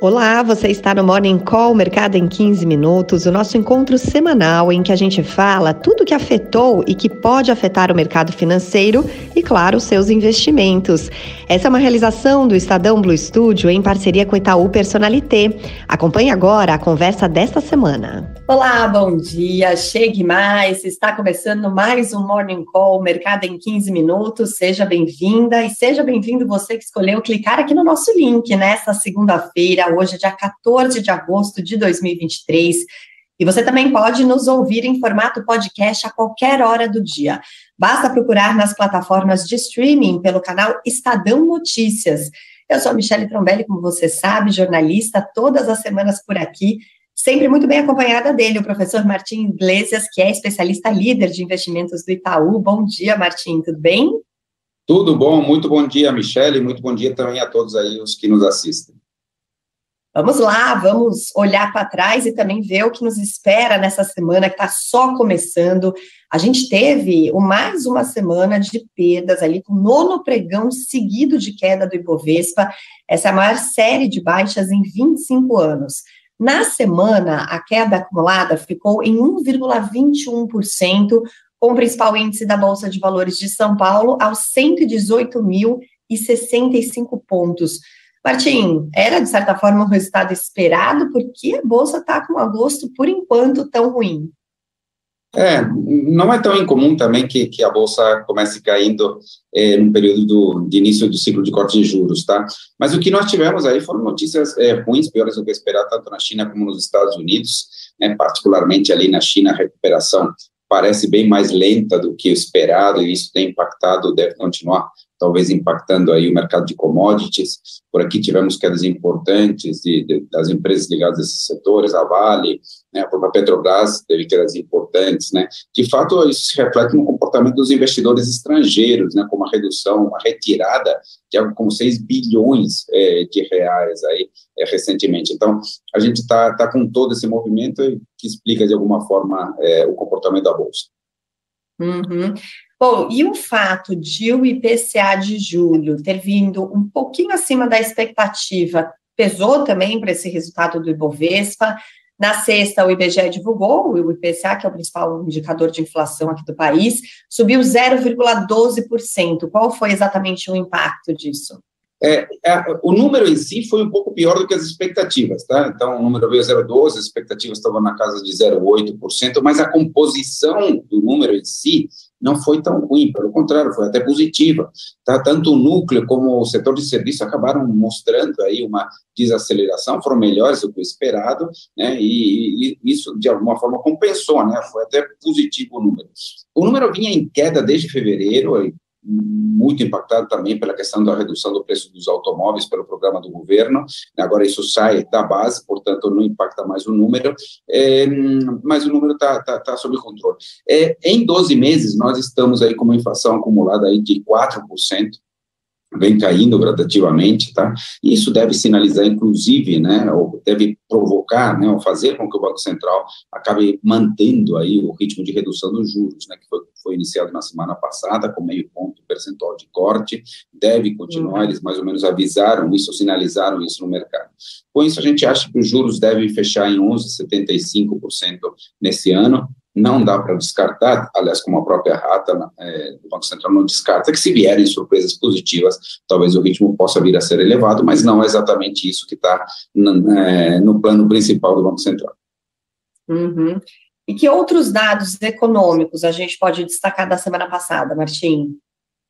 Olá, você está no Morning Call Mercado em 15 Minutos, o nosso encontro semanal em que a gente fala tudo que afetou e que pode afetar o mercado financeiro e, claro, seus investimentos. Essa é uma realização do Estadão Blue Studio em parceria com Itaú Personalité. Acompanhe agora a conversa desta semana. Olá, bom dia. Chegue mais. Está começando mais um Morning Call Mercado em 15 Minutos. Seja bem-vinda e seja bem-vindo você que escolheu clicar aqui no nosso link nesta segunda-feira hoje é dia 14 de agosto de 2023. E você também pode nos ouvir em formato podcast a qualquer hora do dia. Basta procurar nas plataformas de streaming pelo canal Estadão Notícias. Eu sou a Michelle Trombelli, como você sabe, jornalista, todas as semanas por aqui, sempre muito bem acompanhada dele, o professor Martim Iglesias, que é especialista líder de investimentos do Itaú. Bom dia, Martim, tudo bem? Tudo bom, muito bom dia, Michelle, muito bom dia também a todos aí os que nos assistem. Vamos lá, vamos olhar para trás e também ver o que nos espera nessa semana que está só começando. A gente teve mais uma semana de perdas ali, com nono pregão seguido de queda do Ibovespa. Essa é a maior série de baixas em 25 anos. Na semana, a queda acumulada ficou em 1,21%, com o principal índice da Bolsa de Valores de São Paulo aos 118.065 pontos. Martim, era de certa forma um resultado esperado, porque a Bolsa está com agosto, por enquanto, tão ruim. É, não é tão incomum também que, que a Bolsa comece caindo é, no período do, de início do ciclo de corte de juros, tá? Mas o que nós tivemos aí foram notícias é, ruins, piores do que esperado, tanto na China como nos Estados Unidos, né, particularmente ali na China, a recuperação parece bem mais lenta do que o esperado, e isso tem impactado, deve continuar talvez impactando aí o mercado de commodities. Por aqui tivemos quedas importantes de, de, das empresas ligadas a esses setores, a Vale, né, a própria Petrobras teve quedas importantes, né. De fato, isso se reflete no comportamento dos investidores estrangeiros, né, como a redução, a retirada de algo como 6 bilhões é, de reais aí é, recentemente. Então, a gente está tá com todo esse movimento que explica de alguma forma é, o comportamento da bolsa. Uhum. Bom, e o fato de o IPCA de julho ter vindo um pouquinho acima da expectativa pesou também para esse resultado do Ibovespa. Na sexta, o IBGE divulgou o IPCA, que é o principal indicador de inflação aqui do país, subiu 0,12%. Qual foi exatamente o impacto disso? É, é, o número em si foi um pouco pior do que as expectativas, tá? Então, o número veio 0,12, as expectativas estavam na casa de 0,8%, mas a composição do número em si não foi tão ruim, pelo contrário, foi até positiva. Tá? Tanto o núcleo como o setor de serviço acabaram mostrando aí uma desaceleração, foram melhores do que o esperado, né? E, e isso de alguma forma compensou, né? Foi até positivo o número. O número vinha em queda desde fevereiro, muito impactado também pela questão da redução do preço dos automóveis pelo programa do governo. Agora isso sai da base, portanto não impacta mais o número, é, mas o número está tá, tá sob controle. É, em 12 meses nós estamos aí com uma inflação acumulada aí de 4%, vem caindo gradativamente, tá? E isso deve sinalizar, inclusive, né, ou deve provocar, né, ou fazer com que o Banco Central acabe mantendo aí o ritmo de redução dos juros, né, que foi, foi iniciado na semana passada com meio ponto percentual de corte, deve continuar, uhum. eles mais ou menos avisaram isso, sinalizaram isso no mercado. Com isso, a gente acha que os juros devem fechar em 11,75% nesse ano, não dá para descartar, aliás, como a própria rata é, do Banco Central não descarta, que se vierem surpresas positivas, talvez o ritmo possa vir a ser elevado, mas não é exatamente isso que está é, no plano principal do Banco Central. Uhum. E que outros dados econômicos a gente pode destacar da semana passada, Martim?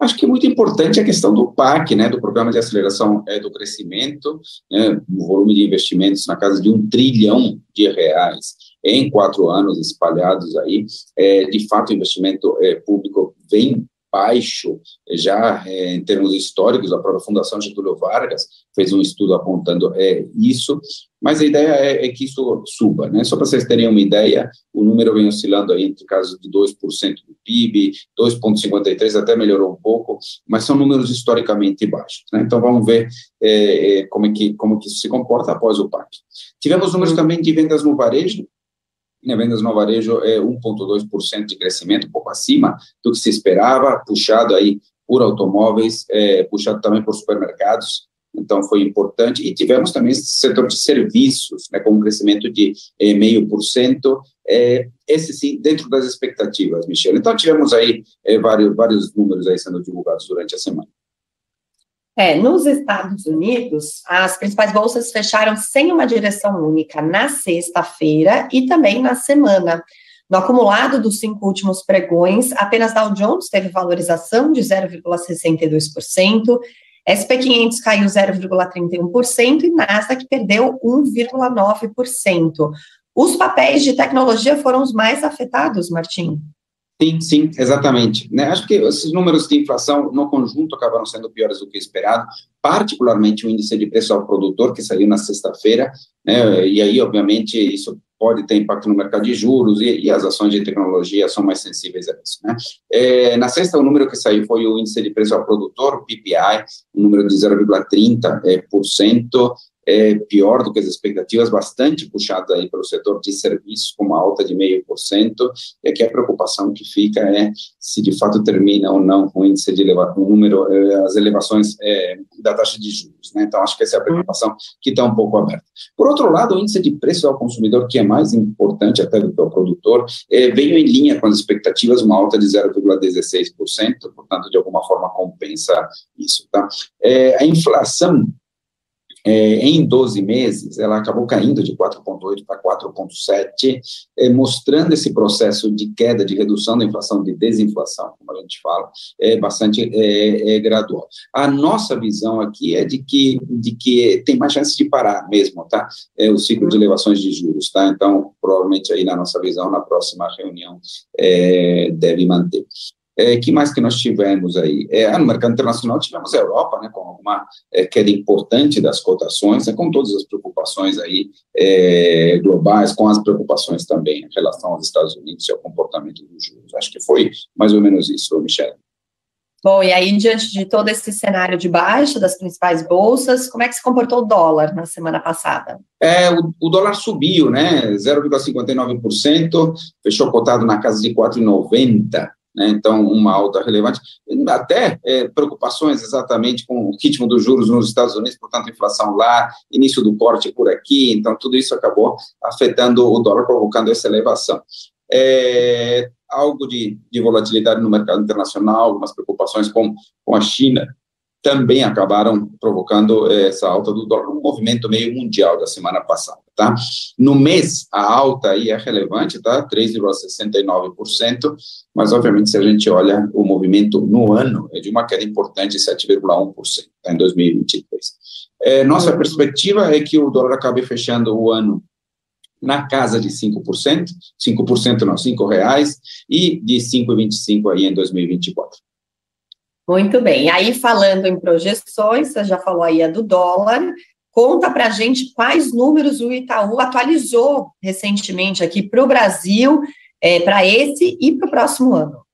Acho que é muito importante a questão do PAC, né, do Programa de Aceleração é, do Crescimento, né, o volume de investimentos na casa de um trilhão de reais em quatro anos espalhados aí. É, de fato, o investimento é, público vem baixo, já é, em termos históricos, a própria Fundação Getúlio Vargas fez um estudo apontando é, isso, mas a ideia é, é que isso suba, né? Só para vocês terem uma ideia, o número vem oscilando aí entre casos de 2% do PIB, 2,53% até melhorou um pouco, mas são números historicamente baixos, né? Então vamos ver é, é como, é que, como que isso se comporta após o PAC. Tivemos números uhum. também de vendas no varejo, né, vendas no varejo é 1,2% de crescimento, um pouco acima do que se esperava, puxado aí por automóveis, é, puxado também por supermercados, então foi importante, e tivemos também esse setor de serviços, né, com um crescimento de é, meio por cento, é, esse sim, dentro das expectativas, Michel. Então tivemos aí é, vários, vários números aí sendo divulgados durante a semana. É, nos Estados Unidos, as principais bolsas fecharam sem uma direção única na sexta-feira e também na semana. No acumulado dos cinco últimos pregões, apenas Dow Jones teve valorização de 0,62%, SP500 caiu 0,31% e Nasdaq perdeu 1,9%. Os papéis de tecnologia foram os mais afetados, Martim. Sim, sim, exatamente. Né? Acho que esses números de inflação no conjunto acabaram sendo piores do que esperado, particularmente o índice de preço ao produtor, que saiu na sexta-feira, né? e aí, obviamente, isso pode ter impacto no mercado de juros e, e as ações de tecnologia são mais sensíveis a isso. Né? É, na sexta, o número que saiu foi o índice de preço ao produtor, PPI, um número de 0,30%, é, por cento, é, pior do que as expectativas, bastante puxada aí pelo setor de serviços, com uma alta de meio por cento, e aqui a preocupação que fica é se de fato termina ou não o índice de elevar, o número, é, as elevações é, da taxa de juros, né? Então, acho que essa é a preocupação que está um pouco aberta. Por outro lado, o índice de preço ao consumidor, que é mais importante até do que ao produtor, é, veio em linha com as expectativas, uma alta de 0,16%, portanto, de alguma forma compensa isso, tá? É, a inflação é, em 12 meses, ela acabou caindo de 4,8 para 4,7, é, mostrando esse processo de queda, de redução da inflação, de desinflação, como a gente fala, é bastante é, é gradual. A nossa visão aqui é de que, de que tem mais chance de parar mesmo, tá? É o ciclo de elevações de juros, tá? Então, provavelmente aí na nossa visão, na próxima reunião, é, deve manter. É, que mais que nós tivemos aí? É, no mercado internacional tivemos a Europa, né, com alguma é, queda importante das cotações, né, com todas as preocupações aí é, globais, com as preocupações também em relação aos Estados Unidos e ao comportamento dos juros. Acho que foi mais ou menos isso, Michelle. Bom, e aí, diante de todo esse cenário de baixa das principais bolsas, como é que se comportou o dólar na semana passada? É, o, o dólar subiu, né? 0,59%, fechou cotado na casa de 4,90 né, então uma alta relevante, até é, preocupações exatamente com o ritmo dos juros nos Estados Unidos, portanto, inflação lá, início do corte por aqui, então tudo isso acabou afetando o dólar, provocando essa elevação. É, algo de, de volatilidade no mercado internacional, algumas preocupações com, com a China, também acabaram provocando eh, essa alta do dólar, um movimento meio mundial da semana passada, tá? No mês, a alta aí é relevante, tá? 3,69%, mas obviamente se a gente olha o movimento no ano, é de uma queda importante, 7,1%, tá? em 2023. É, nossa uhum. perspectiva é que o dólar acabe fechando o ano na casa de 5%, 5% não, 5 reais, e de 5,25 aí em 2024. Muito bem. Aí, falando em projeções, você já falou aí a do dólar. Conta para a gente quais números o Itaú atualizou recentemente aqui para o Brasil, é, para esse e para o próximo ano.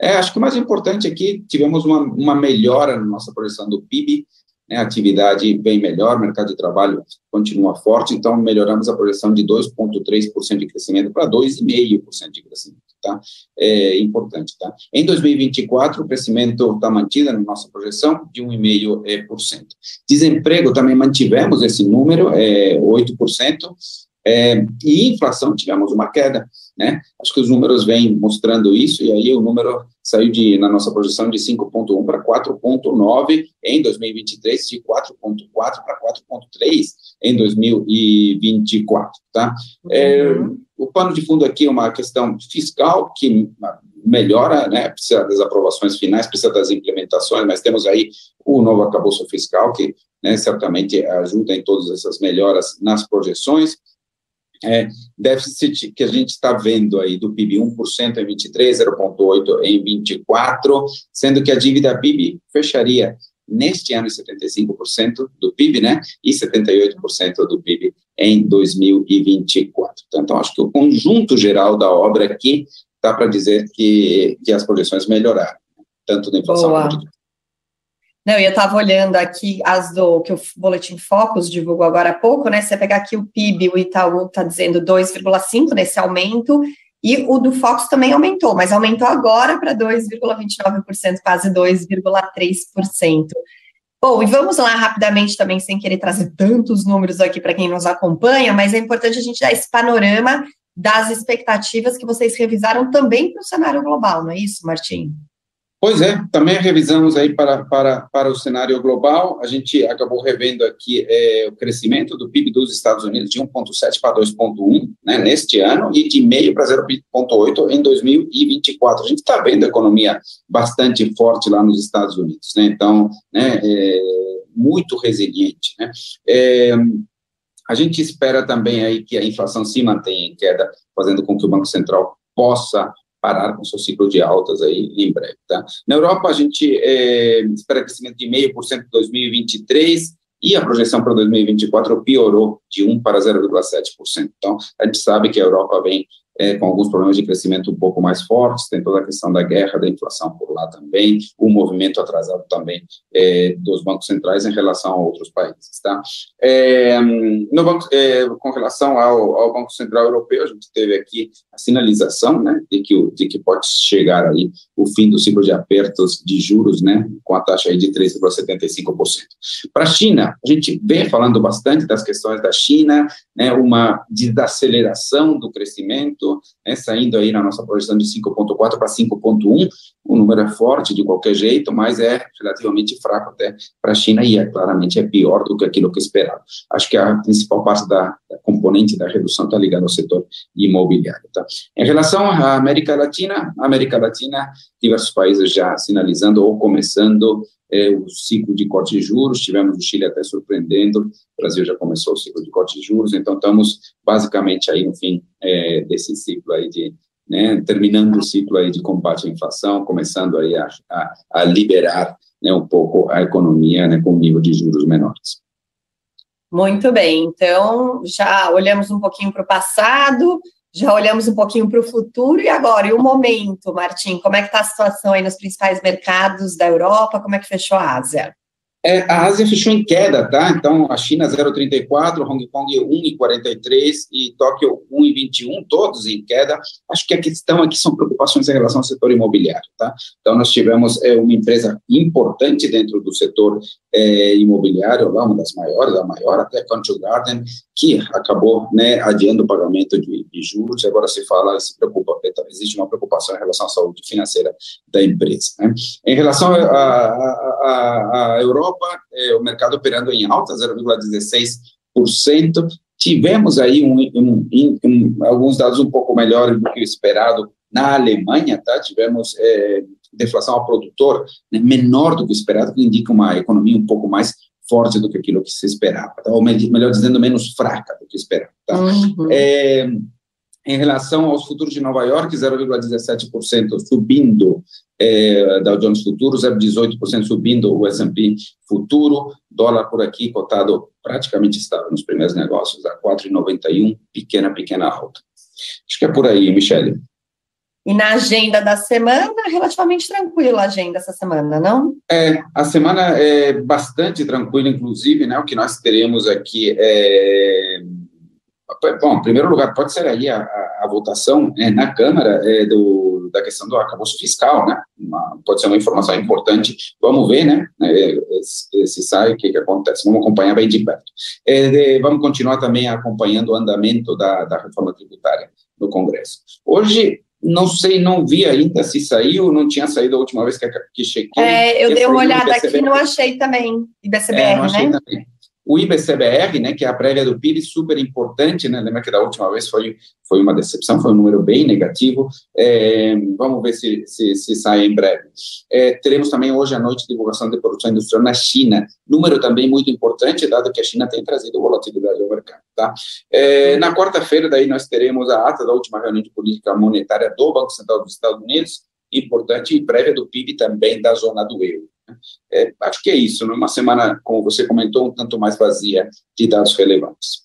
É, acho que o mais importante aqui, tivemos uma, uma melhora na nossa projeção do PIB, né, atividade bem melhor, mercado de trabalho continua forte, então melhoramos a projeção de 2,3% de crescimento para 2,5% de crescimento, tá? É importante, tá? Em 2024, o crescimento está mantido na nossa projeção de 1,5%. Desemprego, também mantivemos esse número, é 8%, é, e inflação, tivemos uma queda, né? Acho que os números vêm mostrando isso, e aí o número saiu de, na nossa projeção de 5,1 para 4,9 em 2023, de 4,4 para 4,3 em 2024, tá? É, o pano de fundo aqui é uma questão fiscal que melhora, né, precisa das aprovações finais, precisa das implementações, mas temos aí o novo acabouço fiscal que, né, certamente ajuda em todas essas melhoras nas projeções, é, déficit que a gente está vendo aí do PIB 1% em 23, 0,8% em 24, sendo que a dívida PIB fecharia neste ano em 75% do PIB, né, e 78% do PIB em 2024. Então, acho que o conjunto geral da obra aqui dá para dizer que, que as projeções melhoraram, tanto da inflação Boa. quanto não, eu estava olhando aqui as do que o Boletim Focus divulgou agora há pouco, né? Você pegar aqui o PIB, o Itaú está dizendo 2,5 nesse aumento, e o do Focus também aumentou, mas aumentou agora para 2,29%, quase 2,3%. Bom, e vamos lá rapidamente também, sem querer trazer tantos números aqui para quem nos acompanha, mas é importante a gente dar esse panorama das expectativas que vocês revisaram também para o cenário global, não é isso, Martim? Pois é, também revisamos aí para, para, para o cenário global, a gente acabou revendo aqui é, o crescimento do PIB dos Estados Unidos de 1,7 para 2,1 né, neste ano e de meio para 0,8 em 2024. A gente está vendo a economia bastante forte lá nos Estados Unidos, né, então, né, é, muito resiliente. Né. É, a gente espera também aí que a inflação se mantenha em queda, fazendo com que o Banco Central possa parar com seu ciclo de altas aí em breve, tá? Na Europa, a gente é, espera crescimento de 0,5% em 2023 e a projeção para 2024 piorou de 1 para 0,7%. Então, a gente sabe que a Europa vem é, com alguns problemas de crescimento um pouco mais fortes, tem toda a questão da guerra, da inflação por lá também, o movimento atrasado também é, dos bancos centrais em relação a outros países, tá? É, no banco, é, com relação ao, ao, Banco Central Europeu, a gente teve aqui a sinalização, né, de que, de que pode chegar aí o fim do ciclo de apertos de juros, né, com a taxa aí de 3,75%. Para a China, a gente vem falando bastante das questões da China, né, uma desaceleração do crescimento, né, saindo aí na nossa projeção de 5,4 para 5,1, o número é forte de qualquer jeito, mas é relativamente fraco até para a China e é, claramente é pior do que aquilo que esperava. Acho que a principal parte da, da componente da redução está ligada ao setor imobiliário. Tá? Em relação à América Latina, América Latina, diversos países já sinalizando ou começando é, o ciclo de corte de juros, tivemos o Chile até surpreendendo, o Brasil já começou o ciclo de corte de juros, então estamos basicamente aí no fim é, desse ciclo aí de, né, terminando o ciclo aí de combate à inflação, começando aí a, a, a liberar né, um pouco a economia né, com nível de juros menores. Muito bem, então já olhamos um pouquinho para o passado, já olhamos um pouquinho para o futuro e agora, e o momento, Martim? Como é que está a situação aí nos principais mercados da Europa? Como é que fechou a Ásia? É, a Ásia fechou em queda, tá? Então, a China 0,34, Hong Kong 1,43 e Tóquio 1,21, todos em queda. Acho que a questão aqui são preocupações em relação ao setor imobiliário, tá? Então, nós tivemos é, uma empresa importante dentro do setor é, imobiliário, lá uma das maiores, a maior até, Country Garden, que acabou né, adiando o pagamento de, de juros, agora se fala, se preocupa, existe uma preocupação em relação à saúde financeira da empresa. Né? Em relação à Europa, é, o mercado operando em alta, 0,16%, tivemos aí um, um, um, alguns dados um pouco melhores do que o esperado na Alemanha, tá? tivemos é, deflação ao produtor né, menor do que o esperado, que indica uma economia um pouco mais forte do que aquilo que se esperava, tá? ou melhor dizendo, menos fraca do que esperava. Tá? Uhum. É, em relação aos futuros de Nova York, 0,17% subindo é, Dow Jones Futuro, 0,18% subindo o S&P Futuro, dólar por aqui cotado praticamente estável nos primeiros negócios, a 4,91, pequena, pequena alta. Acho que é por aí, Michele. E na agenda da semana, relativamente tranquila a agenda essa semana, não? É, a semana é bastante tranquila, inclusive, né? O que nós teremos aqui é. Bom, em primeiro lugar, pode ser aí a, a, a votação né, na Câmara é, do, da questão do arcabouço fiscal, né? Uma, pode ser uma informação importante. Vamos ver, né? É, se, se sai, o que, que acontece. Vamos acompanhar bem de perto. É, de, vamos continuar também acompanhando o andamento da, da reforma tributária no Congresso. Hoje, não sei, não vi ainda se saiu, não tinha saído a última vez que, que chequei. É, eu dei uma olhada aqui e não achei também, IBCBR, é, não achei né? Também. O IBCBR, né, que é a prévia do PIB, super importante, né, lembra que da última vez foi, foi uma decepção, foi um número bem negativo, é, vamos ver se, se, se, sai em breve. É, teremos também hoje à noite divulgação de produção industrial na China, número também muito importante, dado que a China tem trazido volatilidade ao mercado. Tá? É, na quarta-feira, daí nós teremos a ata da última reunião de política monetária do Banco Central dos Estados Unidos, importante, e prévia do PIB também da zona do euro. É, acho que é isso, numa semana, como você comentou, um tanto mais vazia de dados relevantes.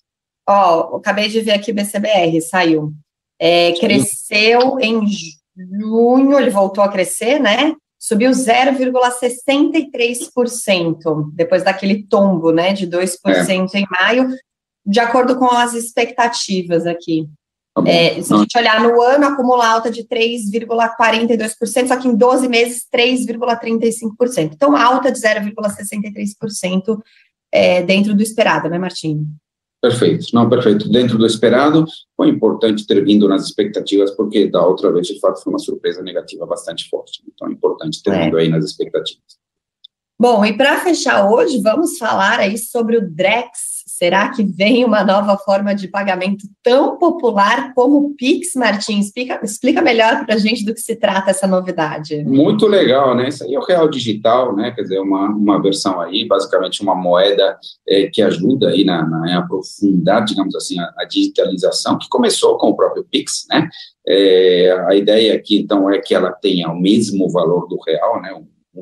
Ó, oh, acabei de ver aqui o BCBR, saiu. É, cresceu em junho, ele voltou a crescer, né? Subiu 0,63%, depois daquele tombo, né, de 2% é. em maio, de acordo com as expectativas aqui. Tá é, se a gente olhar no ano, acumula alta de 3,42%, só que em 12 meses, 3,35%. Então, alta de 0,63% é, dentro do esperado, né, Martinho? Perfeito, não, perfeito. Dentro do esperado, foi importante ter vindo nas expectativas, porque da outra vez, de fato, foi uma surpresa negativa bastante forte. Então, é importante ter é. vindo aí nas expectativas. Bom, e para fechar hoje, vamos falar aí sobre o Drex, Será que vem uma nova forma de pagamento tão popular como o Pix, Martins? Explica, explica melhor para a gente do que se trata essa novidade. Muito legal, né? Isso aí é o real digital, né? Quer dizer, uma, uma versão aí, basicamente uma moeda é, que ajuda aí na, na aprofundar, digamos assim, a, a, digitalização, que começou com o próprio Pix, né? É, a ideia aqui, então, é que ela tenha o mesmo valor do real, né?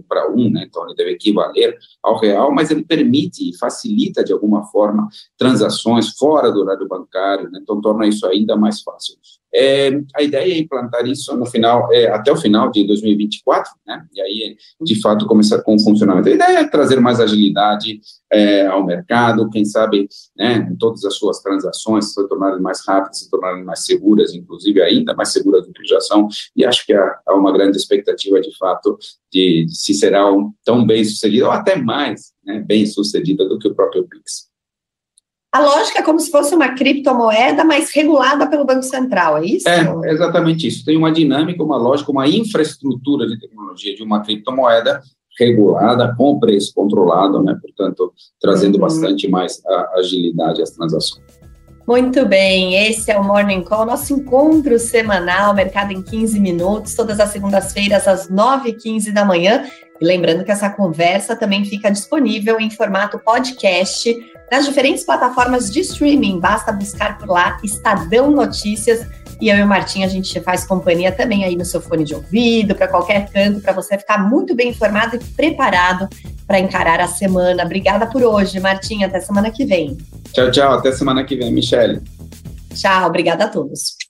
Para um, né? então ele deve equivaler ao real, mas ele permite e facilita de alguma forma transações fora do horário bancário, né? então torna isso ainda mais fácil. É, a ideia é implantar isso no final, é, até o final de 2024, né? E aí, de fato, começar com o funcionamento. A ideia é trazer mais agilidade é, ao mercado, quem sabe, né, todas as suas transações se tornarem mais rápidas, se tornarem mais seguras, inclusive ainda mais seguras do que já são. E acho que há, há uma grande expectativa, de fato, de, de se será um, tão bem sucedido, ou até mais né, bem sucedida do que o próprio Pix. A lógica é como se fosse uma criptomoeda, mas regulada pelo Banco Central, é isso? É, exatamente isso. Tem uma dinâmica, uma lógica, uma infraestrutura de tecnologia de uma criptomoeda regulada, com preço controlado, né? Portanto, trazendo uhum. bastante mais agilidade às transações. Muito bem, esse é o Morning Call, nosso encontro semanal, mercado em 15 minutos, todas as segundas-feiras, às 9h15 da manhã. E lembrando que essa conversa também fica disponível em formato podcast nas diferentes plataformas de streaming. Basta buscar por lá Estadão Notícias. E eu e o Martim, a gente faz companhia também aí no seu fone de ouvido, para qualquer canto, para você ficar muito bem informado e preparado para encarar a semana. Obrigada por hoje, Martim. Até semana que vem. Tchau, tchau. Até semana que vem, Michele. Tchau. Obrigada a todos.